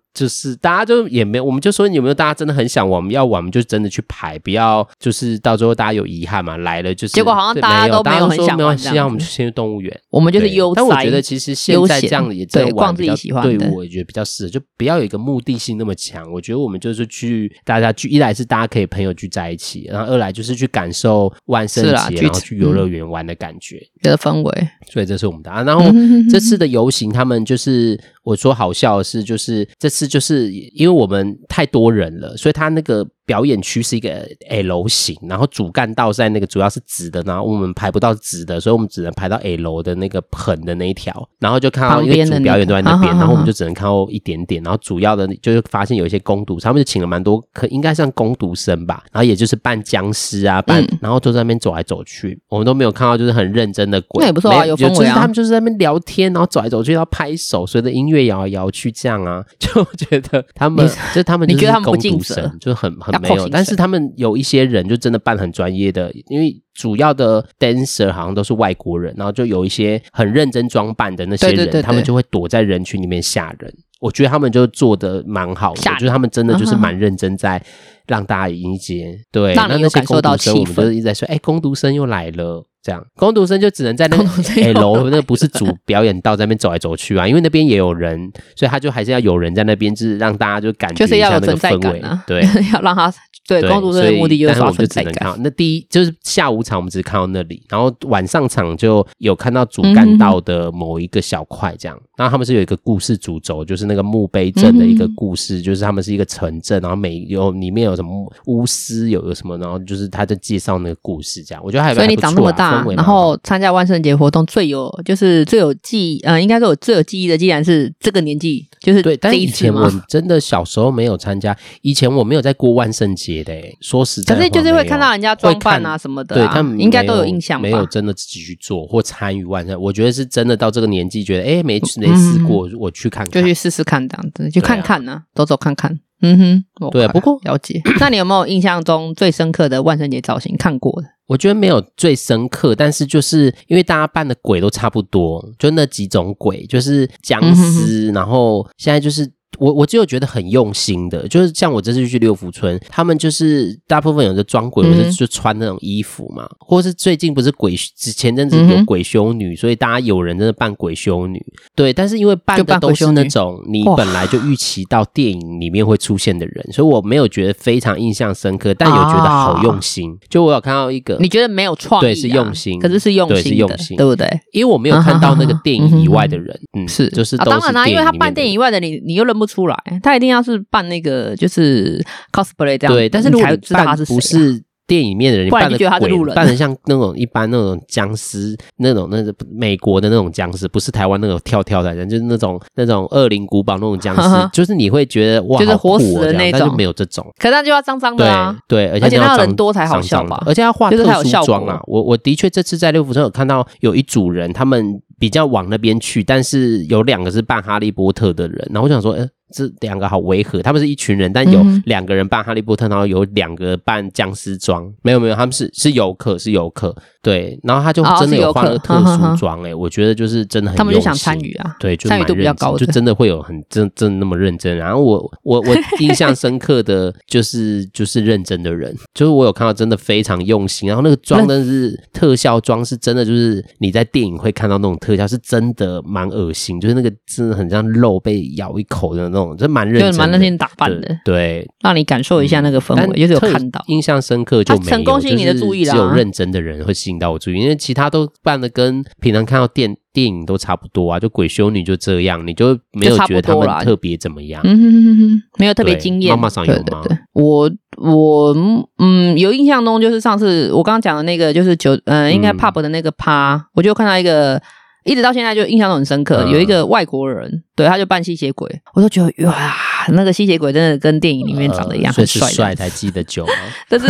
大家就也没有，我们就说有没有大家真的很想玩，我们要玩，我们就真的去排，不要就是到最后大家有遗憾嘛，来了就是。结果好像大家都没有很想玩，希望我们就先去动物园。我们就是悠哉，但我觉得其实现在这样也在玩比较对我也觉得比较适合，就不要有一个目的性那么强。我觉得我们就是去大家聚，一来是大家可以朋友聚在一起，然后二来就是去感受万圣节，然后去游乐园玩的感觉的氛围。所以这是我们的啊。然后 <laughs> 这次的游行，他们就是。我说好笑的是，就是这次这就是因为我们太多人了，所以他那个。表演区是一个 L 型，然后主干道在那个主要是直的，然后我们排不到直的，所以我们只能排到 L 的那个横的那一条，然后就看到因为主表演都在那边，然后我们就只能看到一点点，然后主要的就是发现有一些工读，他们就请了蛮多，可应该算工读生吧，然后也就是扮僵尸啊，扮，然后都在那边走来走去，我们都没有看到就是很认真的鬼，那也不错啊，有氛围啊，就是他们就是在那边聊天，然后走来走去要拍手，随着音乐摇来摇去这样啊，<laughs> 就觉得他们就他们就是工读生，就很很。没有，但是他们有一些人就真的扮很专业的，因为主要的 dancer 好像都是外国人，然后就有一些很认真装扮的那些人，对对对对，他们就会躲在人群里面吓人。我觉得他们就做的蛮好的，我觉得他们真的就是蛮认真在让大家迎接。对，那那些工读生，我们就是一直在说，哎，工读生又来了。这样，工读生就只能在那个 L，那不是主表演道在那边走来走去啊，因为那边也有人，所以他就还是要有人在那边，就是让大家就感觉一下那个氛围啊。对，<laughs> 要让他对工读生的目的就是刷存在感。那第一就是下午场我们只是看到那里，然后晚上场就有看到主干道的某一个小块这样。然后他们是有一个故事主轴，就是那个墓碑镇的一个故事，就是他们是一个城镇，然后每有里面有什么巫师，有个什么，然后就是他在介绍那个故事这样。我觉得还所以你长那么大。大，然后参加万圣节活动最有就是最有记忆，呃，应该说我最有记忆的，既然是这个年纪，就是对。但以前我真的小时候没有参加，以前我没有在过万圣节的。说实在，可是就是会看到人家装扮啊什么的，啊，对他们应该都有印象吧，没有真的自己去做或参与万圣。我觉得是真的到这个年纪，觉得哎，没没试过，我去看看，就去试试看这样子，去看看呢，啊，走走看看。嗯哼，对啊，不过了解。<coughs> 那你有没有印象中最深刻的万圣节造型看过的？我觉得没有最深刻，但是就是因为大家扮的鬼都差不多，就那几种鬼，就是僵尸，然后现在就是。我我只有觉得很用心的，就是像我这次去六福村，他们就是大部分有的装鬼，或者就穿那种衣服嘛，嗯、或是最近不是鬼前阵子有鬼修女，嗯、所以大家有人真的扮鬼修女，对，但是因为扮的都是那种你本来就预期到电影里面会出现的人，所以我没有觉得非常印象深刻，但有觉得好用心。啊、就我有看到一个，你觉得没有创意、啊，对，是用心，可是是用心，是用心，对不对？因为我没有看到那个电影以外的人，嗯，是就是。当然啦、啊，因为他扮电影以外的你，你又认不出来，他一定。要是扮那个就是 cosplay 这样，对，但是如果扮不是电影里面的人，你扮的鬼，<laughs> 扮的像那种一般那种僵尸，那种那个美国的那种僵尸，不是台湾那种跳跳的人，就是那种那种恶灵古堡那种僵尸，就是你会觉得哇，就是活死的那种，但就没有这种，可是他就要脏脏的啊，对，而且要人多才好笑吧，而且要化特殊妆啊，我我的确这次在六福村有看到有一组人，他们比较往那边去，但是有两个是扮哈利波特的人，然后我想说，哎。这两个好违和，他们是一群人，但有两个人扮哈利波特，然后有两个扮僵尸装。没有没有，他们是是游客，是游客。对，然后他就真的有换了特殊妆，哎，我觉得就是真的很。他们就想参与啊，对，就参与度比较高，就真的会有很真真那么认真。然后我我我印象深刻的 <laughs> 就是就是认真的人，就是我有看到真的非常用心。然后那个妆真的是特效妆，是真的就是你在电影会看到那种特效，是真的蛮恶心，就是那个真的很像肉被咬一口的那种，就蛮认真，蛮认真打扮的，对，让你感受一下那个氛围，就是有看到印象深刻就没有，成功吸引你的注意了，只有认真的人会吸引到我注意，因为其他都扮的跟平常看到电电影都差不多啊，就鬼修女就这样，你就没有觉得他们特别怎么样？嗯哼哼哼，没有特别惊艳。妈妈桑有吗？我我嗯，有印象中就是上次我刚刚讲的那个，就是九嗯、呃，应该 pub 的那个趴，嗯、我就看到一个。一直到现在就印象都很深刻，有一个外国人，对，他就扮吸血鬼，我都觉得哇，那个吸血鬼真的跟电影里面长得一样，很帅，帅才记得久。<laughs> 但是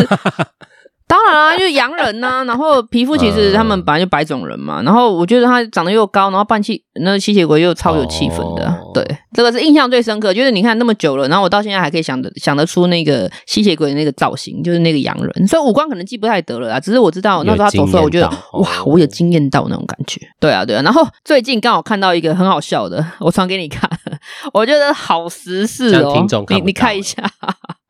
当然啦，就是洋人呐，<laughs> 然后皮肤其实他们本来就白种人嘛，然后我觉得他长得又高，然后扮气那个吸血鬼又超有气氛的，对，这个是印象最深刻，就是你看那么久了，然后我到现在还可以想得想得出那个吸血鬼的那个造型，就是那个洋人，所以五官可能记不太得了啊，只是我知道那时候他走出来，我觉得 <laughs> 哇，我有惊艳到那种感觉，对啊对啊，然后最近刚好看到一个很好笑的，我传给你看，<laughs> 我觉得好时事哦，你你看一下。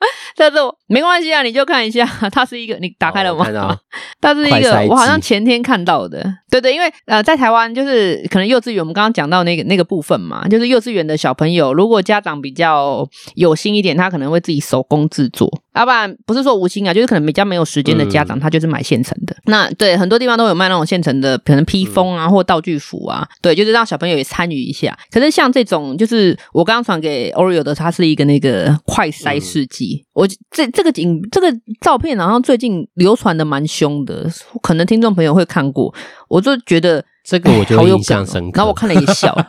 <laughs> 但是没关系啊，你就看一下，<laughs> 它是一个，你打开了吗？哦、<laughs> 它是一个，我好像前天看到的。对对，因为呃，在台湾就是可能幼稚园，我们刚刚讲到那个那个部分嘛，就是幼稚园的小朋友，如果家长比较有心一点，他可能会自己手工制作。要不然不是说无心啊，就是可能比较没有时间的家长，他就是买现成的。嗯、那对很多地方都有卖那种现成的，可能披风啊或道具服啊，对，就是让小朋友也参与一下。可是像这种，就是我刚刚传给 Oreo 的，它是一个那个快筛试剂。嗯、我这这个影这个照片，好像最近流传的蛮凶的，可能听众朋友会看过。我就觉得这个我就印象深刻，然后我看了也笑。<laughs>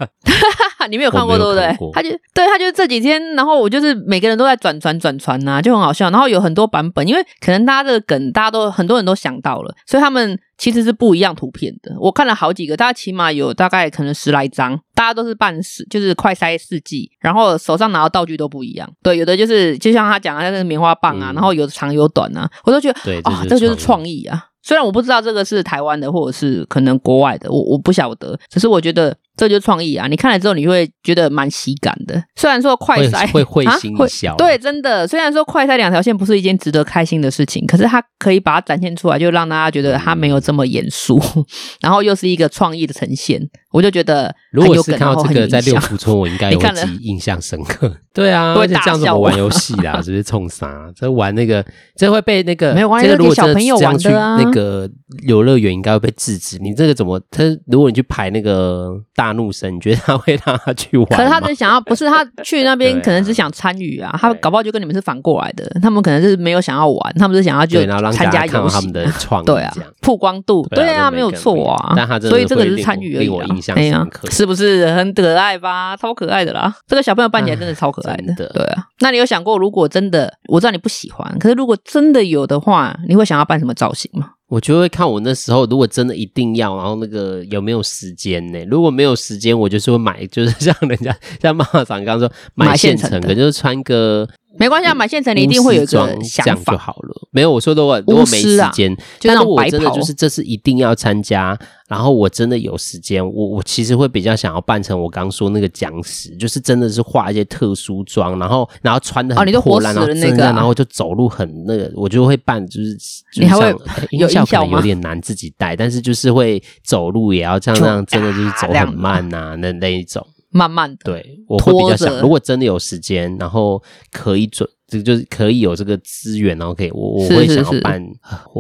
你没有看过对不对？他就对，他就这几天，然后我就是每个人都在转传转传呐，就很好笑。然后有很多版本，因为可能大家的梗，大家都很多人都想到了，所以他们其实是不一样图片的。我看了好几个，大家起码有大概可能十来张，大家都是半世，就是快筛试剂，然后手上拿的道具都不一样。对，有的就是就像他讲的那个棉花棒啊，嗯、然后有长有短啊，我都觉得啊，这就是创意啊。虽然我不知道这个是台湾的，或者是可能国外的，我我不晓得，只是我觉得。这就是创意啊！你看了之后，你会觉得蛮喜感的。虽然说快筛会会心一笑，对，真的。虽然说快筛两条线不是一件值得开心的事情，可是它可以把它展现出来，就让大家觉得它没有这么严肃，<laughs> 然后又是一个创意的呈现。我就觉得，如果是看到这个在六福村，我应该 <laughs> 会记印象深刻。对啊，而且这样怎么玩游戏啊？<laughs> 直接冲啥？这玩那个，这会被那个没有关系，如果小朋友玩的啊，那个游乐园应该会被制止。你这个怎么？他如果你去排那个大。大怒神，<laughs> 你觉得他会让他去玩？可是他只想要，不是他去那边，<laughs> 可能只想参与啊。他搞不好就跟你们是反过来的，他们可能是没有想要玩，他们是想要就参加游戏。他们的对啊，曝光度，对啊，没有错啊。但他所以这个是参与而已。我印象深刻，是不是很可爱吧？超可爱的啦！这个小朋友扮起来真的超可爱的。对啊，那你有想过，如果真的，我知道你不喜欢，可是如果真的有的话，你会想要扮什么造型吗？我就会看我那时候，如果真的一定要，然后那个有没有时间呢？如果没有时间，我就是会买，就是像人家像妈妈长刚刚说买现成的，就是穿个。没关系啊，买现成你一定会有一个想法就好了。没有，我说的我，如果没时间，但是我真的就是这是一定要参加，然后我真的有时间，我我其实会比较想要扮成我刚说那个僵尸，就是真的是化一些特殊妆，然后然后穿的很破烂，然后那个，然后就走路很那个，我就会扮就是，你还会有音效可能有点难自己带，但是就是会走路也要这样这样，真的就是走很慢呐，那那一种。慢慢的，对，我会比较想，如果真的有时间，然后可以准。这个就是可以有这个资源，然后可以我我会想要办，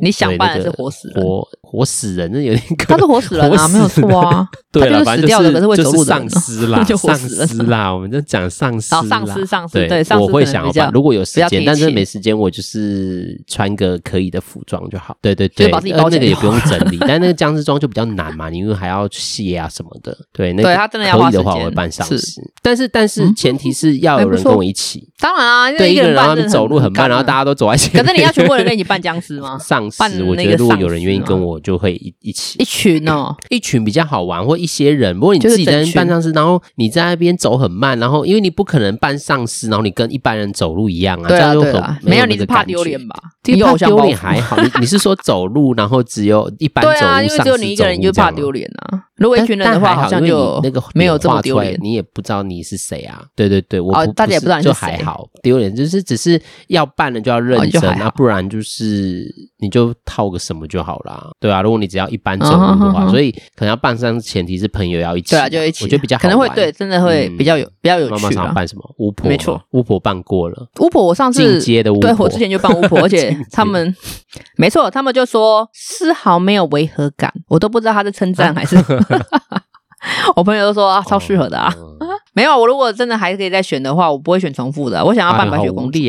你想办的是活死人，活活死人，那有点可他是活死人啊，<laughs> 没有错啊，<laughs> 对了，反正就是就是丧尸啦，<laughs> 丧尸啦，我们就讲丧尸，丧尸丧尸，对，我会想要办，如果有时间，但是没时间，我就是穿个可以的服装就好，对对对，那个也不用整理，但那个僵尸装就比较难嘛，你因为还要卸啊什么的，对，那个可以的话我会办丧尸，但是但是前提是要有人跟我一起，当然啊，对一个人。然后他们走路很慢，然后大家都走在前面。可是你要全部人跟你扮僵尸吗？丧尸，我觉得如果有人愿意跟我，就会一一起。一群哦，<coughs> 一群比较好玩，或一些人。不过你自己在那边办丧事，然后你在那边走很慢，然后因为你不可能办丧事，然后你跟一般人走路一样啊，这样就很没有，你是怕丢脸吧？丢丢脸还好，你你是说走路，然后只有一般走路，对啊，因为只有你一个人，你就怕丢脸啊。如果一群人的话，好像就那个没有这么丢脸，你也不知道你是谁啊？对对对，我大家也不知道你是谁，就还好丢脸，就是只是要。办了就要认真，那不然就是你就套个什么就好啦。对啊，如果你只要一般走路的话，所以可能要办上，前提是朋友要一起，对啊，就一起，我觉得比较可能会对，真的会比较有比较有趣。妈妈想办什么？巫婆，没错，巫婆办过了。巫婆，我上次进阶的巫婆，对，我之前就办巫婆，<laughs> 而且他们没错，他们就说丝毫没有违和感，我都不知道他是称赞还是。<laughs> 我朋友都说啊，超适合的啊。<laughs> 没有，我如果真的还可以再选的话，我不会选重复的。我想要扮白雪公主。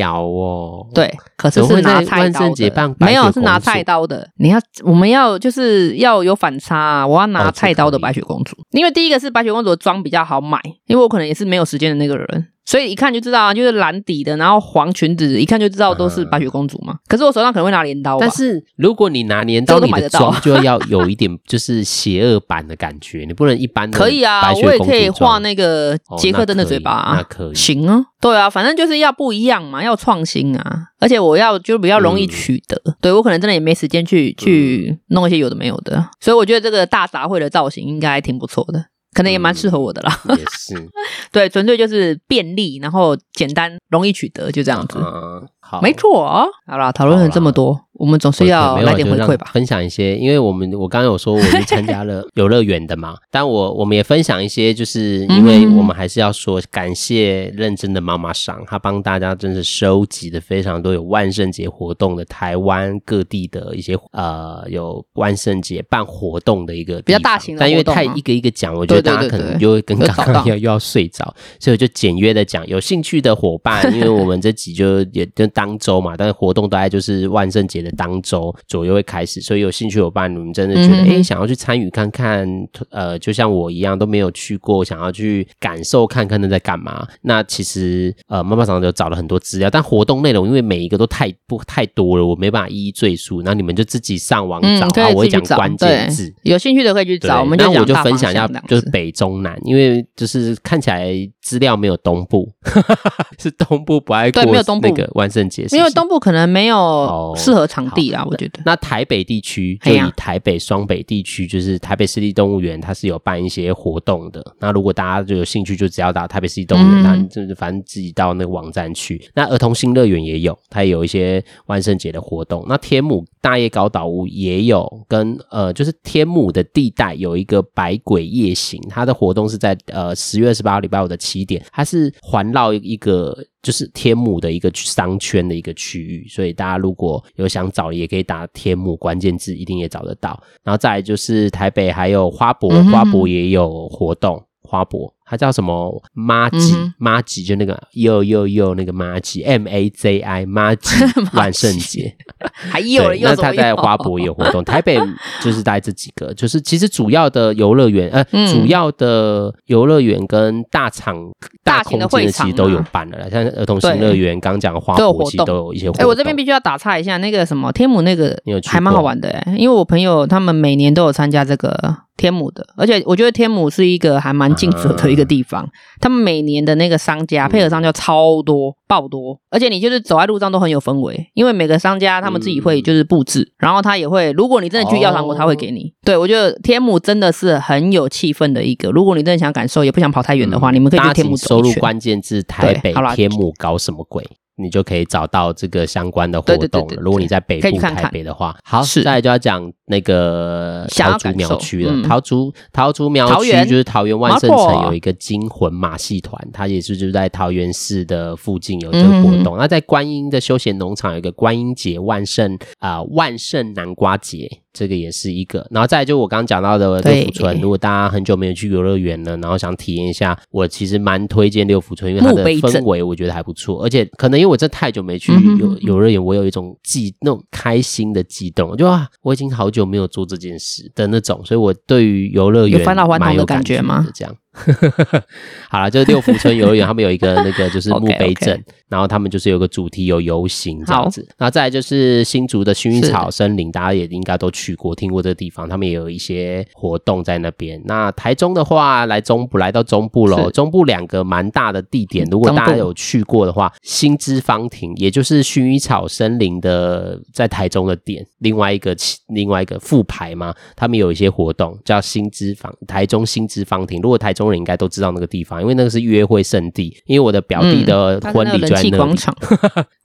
对，可是是拿菜刀的。没有，是拿菜刀的。你要，我们要就是要有反差啊！我要拿菜刀的白雪公主，因为第一个是白雪公主的妆比较好买，因为我可能也是没有时间的那个人。所以一看就知道啊，就是蓝底的，然后黄裙子，一看就知道都是白雪公主嘛。可是我手上可能会拿镰刀。但是如果你拿镰刀，你 <laughs> 的妆就要有一点就是邪恶版的感觉，你不能一般的。可以啊，我也可以画那个杰克登的嘴巴啊，那可以。行啊，对啊，反正就是要不一样嘛，要创新啊。而且我要就比较容易取得，对，我可能真的也没时间去去弄一些有的没有的，所以我觉得这个大杂烩的造型应该还挺不错的。可能也蛮适合我的啦，也是，<laughs> 对，纯粹就是便利，然后简单，容易取得，就这样子。嗯，好，没错。啊。好啦，讨论了这么多。我们总是要来点回馈吧，分享一些，因为我们我刚刚有说我们参加了 <laughs> 游乐园的嘛，但我我们也分享一些，就是因为我们还是要说感谢认真的妈妈桑，她帮大家真是收集的非常多有万圣节活动的台湾各地的一些呃有万圣节办活动的一个比较大型的，但因为太一个一个讲，我觉得大家可能就会跟刚刚一样又要睡着，所以我就简约的讲，有兴趣的伙伴，<laughs> 因为我们这集就也就当周嘛，但是活动大概就是万圣节的。当周左右会开始，所以有兴趣伙伴，你们真的觉得哎、欸，想要去参与看看，呃，就像我一样都没有去过，想要去感受看看那在干嘛？那其实呃，妈妈桑就找了很多资料，但活动内容因为每一个都太不太多了，我没办法一一赘述。那你们就自己上网找，嗯、好，我会讲关键字，有兴趣的可以去找。我们就那我就分享一下，就是北中南，因为就是看起来资料没有东部，<laughs> 是东部不爱过那个万圣节，因为东部可能没有适合场地啦，我觉得。那台北地区就以台北双北地区，就是台北市立动物园，它是有办一些活动的。那如果大家就有兴趣，就只要打台北市立动物园，那就是反正自己到那个网站去。那儿童新乐园也有，它也有一些万圣节的活动。那天母大叶高岛屋也有，跟呃，就是天母的地带有一个百鬼夜行，它的活动是在呃十月二十八号礼拜五的七点，它是环绕一个。就是天母的一个商圈的一个区域，所以大家如果有想找，也可以打天母关键字，一定也找得到。然后再来就是台北还有花博，花博也有活动。花博。它叫什么？妈吉，麻吉就那个又又又那个妈吉，M A Z I，妈吉 <laughs> 万圣节，<laughs> 还有了，那他在花博也有活动。<laughs> 台北就是在这几个，就是其实主要的游乐园，呃，嗯、主要的游乐园跟大场、大空间的其实都有办了，像儿童新乐园，刚讲的花博其实都有一些活动。哎、欸，我这边必须要打岔一下，那个什么天母那个还蛮好玩的，哎，因为我朋友他们每年都有参加这个。天母的，而且我觉得天母是一个还蛮尽责的一个地方。他们每年的那个商家配合商家超多爆多，而且你就是走在路上都很有氛围，因为每个商家他们自己会就是布置，然后他也会，如果你真的去要糖果，他会给你。对，我觉得天母真的是很有气氛的一个。如果你真的想感受，也不想跑太远的话，你们可以去天母走一圈。收入关键字台北天母搞什么鬼？你就可以找到这个相关的活动了。对对对对对，如果你在北部台北的话，好，是再来就要讲那个桃竹苗区了。桃竹桃竹苗区就是桃园万盛城有一个惊魂马戏团，它也是就是在桃园市的附近有这个活动。嗯、那在观音的休闲农场有一个观音节万圣啊、呃、万圣南瓜节。这个也是一个，然后再来就我刚刚讲到的六福村，如果大家很久没有去游乐园了，然后想体验一下，我其实蛮推荐六福村，因为它的氛围我觉得还不错，而且可能因为我这太久没去游游乐园，我有一种激那种开心的激动，就啊，我已经好久没有做这件事的那种，所以我对于游乐园有返老还童的感觉吗？这样。<laughs> 好了，就是六福村游乐园，他们有一个那个就是 <laughs> 墓碑镇，okay, okay. 然后他们就是有个主题有游行这样子。好然后再来就是新竹的薰衣草森林，大家也应该都去过、听过这个地方，他们也有一些活动在那边。那台中的话，来中部来到中部喽，中部两个蛮大的地点，如果大家有去过的话，新知芳庭，也就是薰衣草森林的在台中的点，另外一个另外一个副牌嘛，他们有一些活动叫新知芳台中新知芳庭，如果台中。中人应该都知道那个地方，因为那个是约会圣地。因为我的表弟的婚礼就在那广场。<laughs>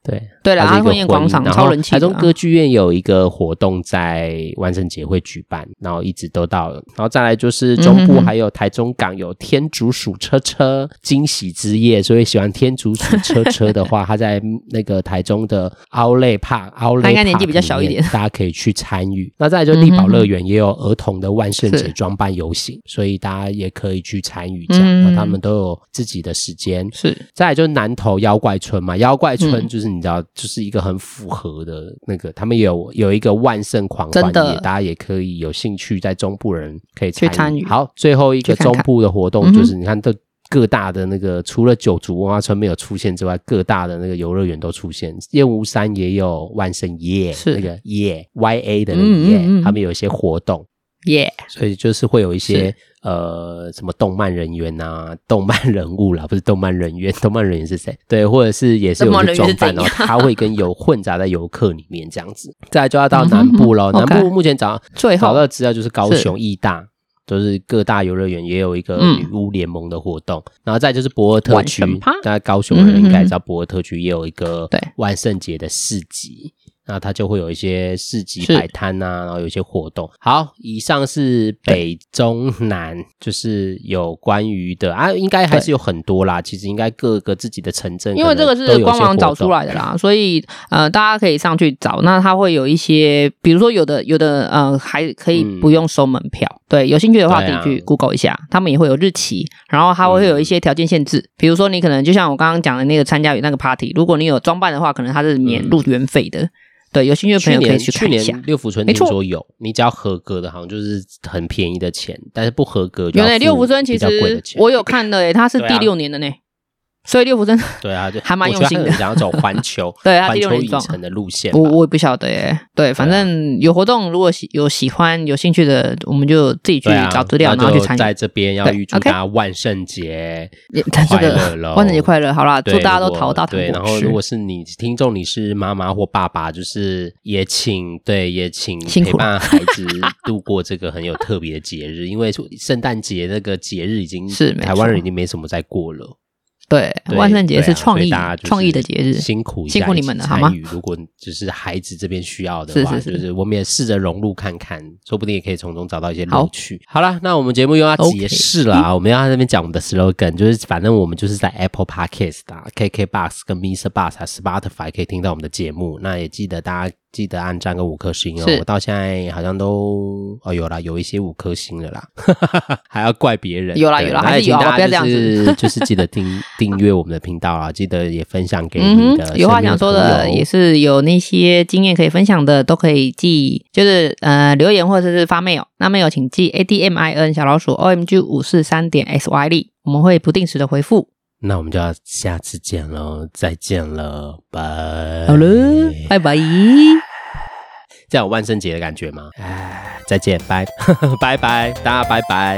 对对了，阿婚宴广场超人气。台中歌剧院有一个活动在万圣节会举办，然后一直都到了。然后再来就是中部还有台中港有天竺鼠车车惊喜之夜，所以喜欢天竺鼠车车的话，他在那个台中的奥莱帕奥莱帕，应该年纪比较小一点，大家可以去参与。那再来就丽宝乐园也有儿童的万圣节装扮游行，所以大家也可以去。参与这样，嗯、他们都有自己的时间。是，再来就是南投妖怪村嘛，妖怪村就是你知道，嗯、就是一个很符合的那个，他们有有一个万圣狂欢夜，大家也可以有兴趣，在中部人可以参与。好，最后一个中部的活动就是，你看都各大的那个，除了九族文化村没有出现之外，各大的那个游乐园都出现。燕吴山也有万圣夜，是。那个夜 Y A 的那个夜，嗯嗯。嗯他们有一些活动。耶，Yeah. 所以就是会有一些呃什么动漫人员啊，<laughs> 动漫人物啦，不是动漫人员，<laughs> 动漫人员是谁？对，或者是也是有装扮，然后他会跟游混杂在游客里面 <laughs> 这样子。再来就要到南部喽，南部目前找最好的资料就是高雄义大，是都是各大游乐园也有一个女巫联盟的活动，嗯、然后再就是博尔特区，大家高雄人应该知道博尔特区也有一个万圣节的市集。那它就会有一些市集摆摊呐，然后有一些活动。好，以上是北中南，就是有关于的啊，应该还是有很多啦。其实应该各个自己的城镇，因为这个是官网找出来的啦，所以呃，大家可以上去找。那它会有一些，比如说有的有的呃，还可以不用收门票。对，有兴趣的话可以去 Google 一下，他们也会有日期，然后它会有一些条件限制，比如说你可能就像我刚刚讲的那个参加那个 party，如果你有装扮的话，可能它是免入园费的。对，有兴趣的朋友可以去看一下。去年六福村听说有，你只要合格的，好像就是很便宜的钱，但是不合格就。原来六福村其实我有看的诶，它是第六年的呢。所以六福村对啊，就 <laughs> 还蛮用心的，想要走环球，<laughs> 对环球影城的路线。我我也不晓得耶，对，反正有活动，如果喜有喜欢有兴趣的，我们就自己去找资料，然后去参与。在这边要预祝大家万圣节快乐喽！万圣节快乐，好啦，祝大家都淘到对。然后，如果是你听众，你是妈妈或爸爸，就是也请对也请陪伴 <laughs> 孩子度过这个很有特别的节日，因为圣诞节那个节日已经是台湾人已经没什么在过了。对，万圣节是创意创意的节日，辛苦辛苦你们了，好吗？如果只是孩子这边需要的话，就是我们也试着融入看看，说不定也可以从中找到一些乐趣。好了，那我们节目又要结束了啊！我们要在那边讲我们的 slogan，就是反正我们就是在 Apple Podcast、KKBox 跟 MixerBox、Spotify 可以听到我们的节目。那也记得大家。记得按赞个五颗星哦。我到现在好像都哦有啦，有一些五颗星了啦，<laughs> 还要怪别人。有啦有啦，还是有，不要这样子。就是 <laughs> 记得订订阅我们的频道啊，记得也分享给你的、嗯、有话想说的，也是有那些经验可以分享的，都可以寄，就是呃留言或者是发 mail。那 mail 请寄 a d m i n 小老鼠 o m g 五四三点 s y l，我们会不定时的回复。那我们就要下次见喽，再见了，拜。好了，拜拜。这样有万圣节的感觉吗？哎，再见，拜，<laughs> 拜拜，大家拜拜。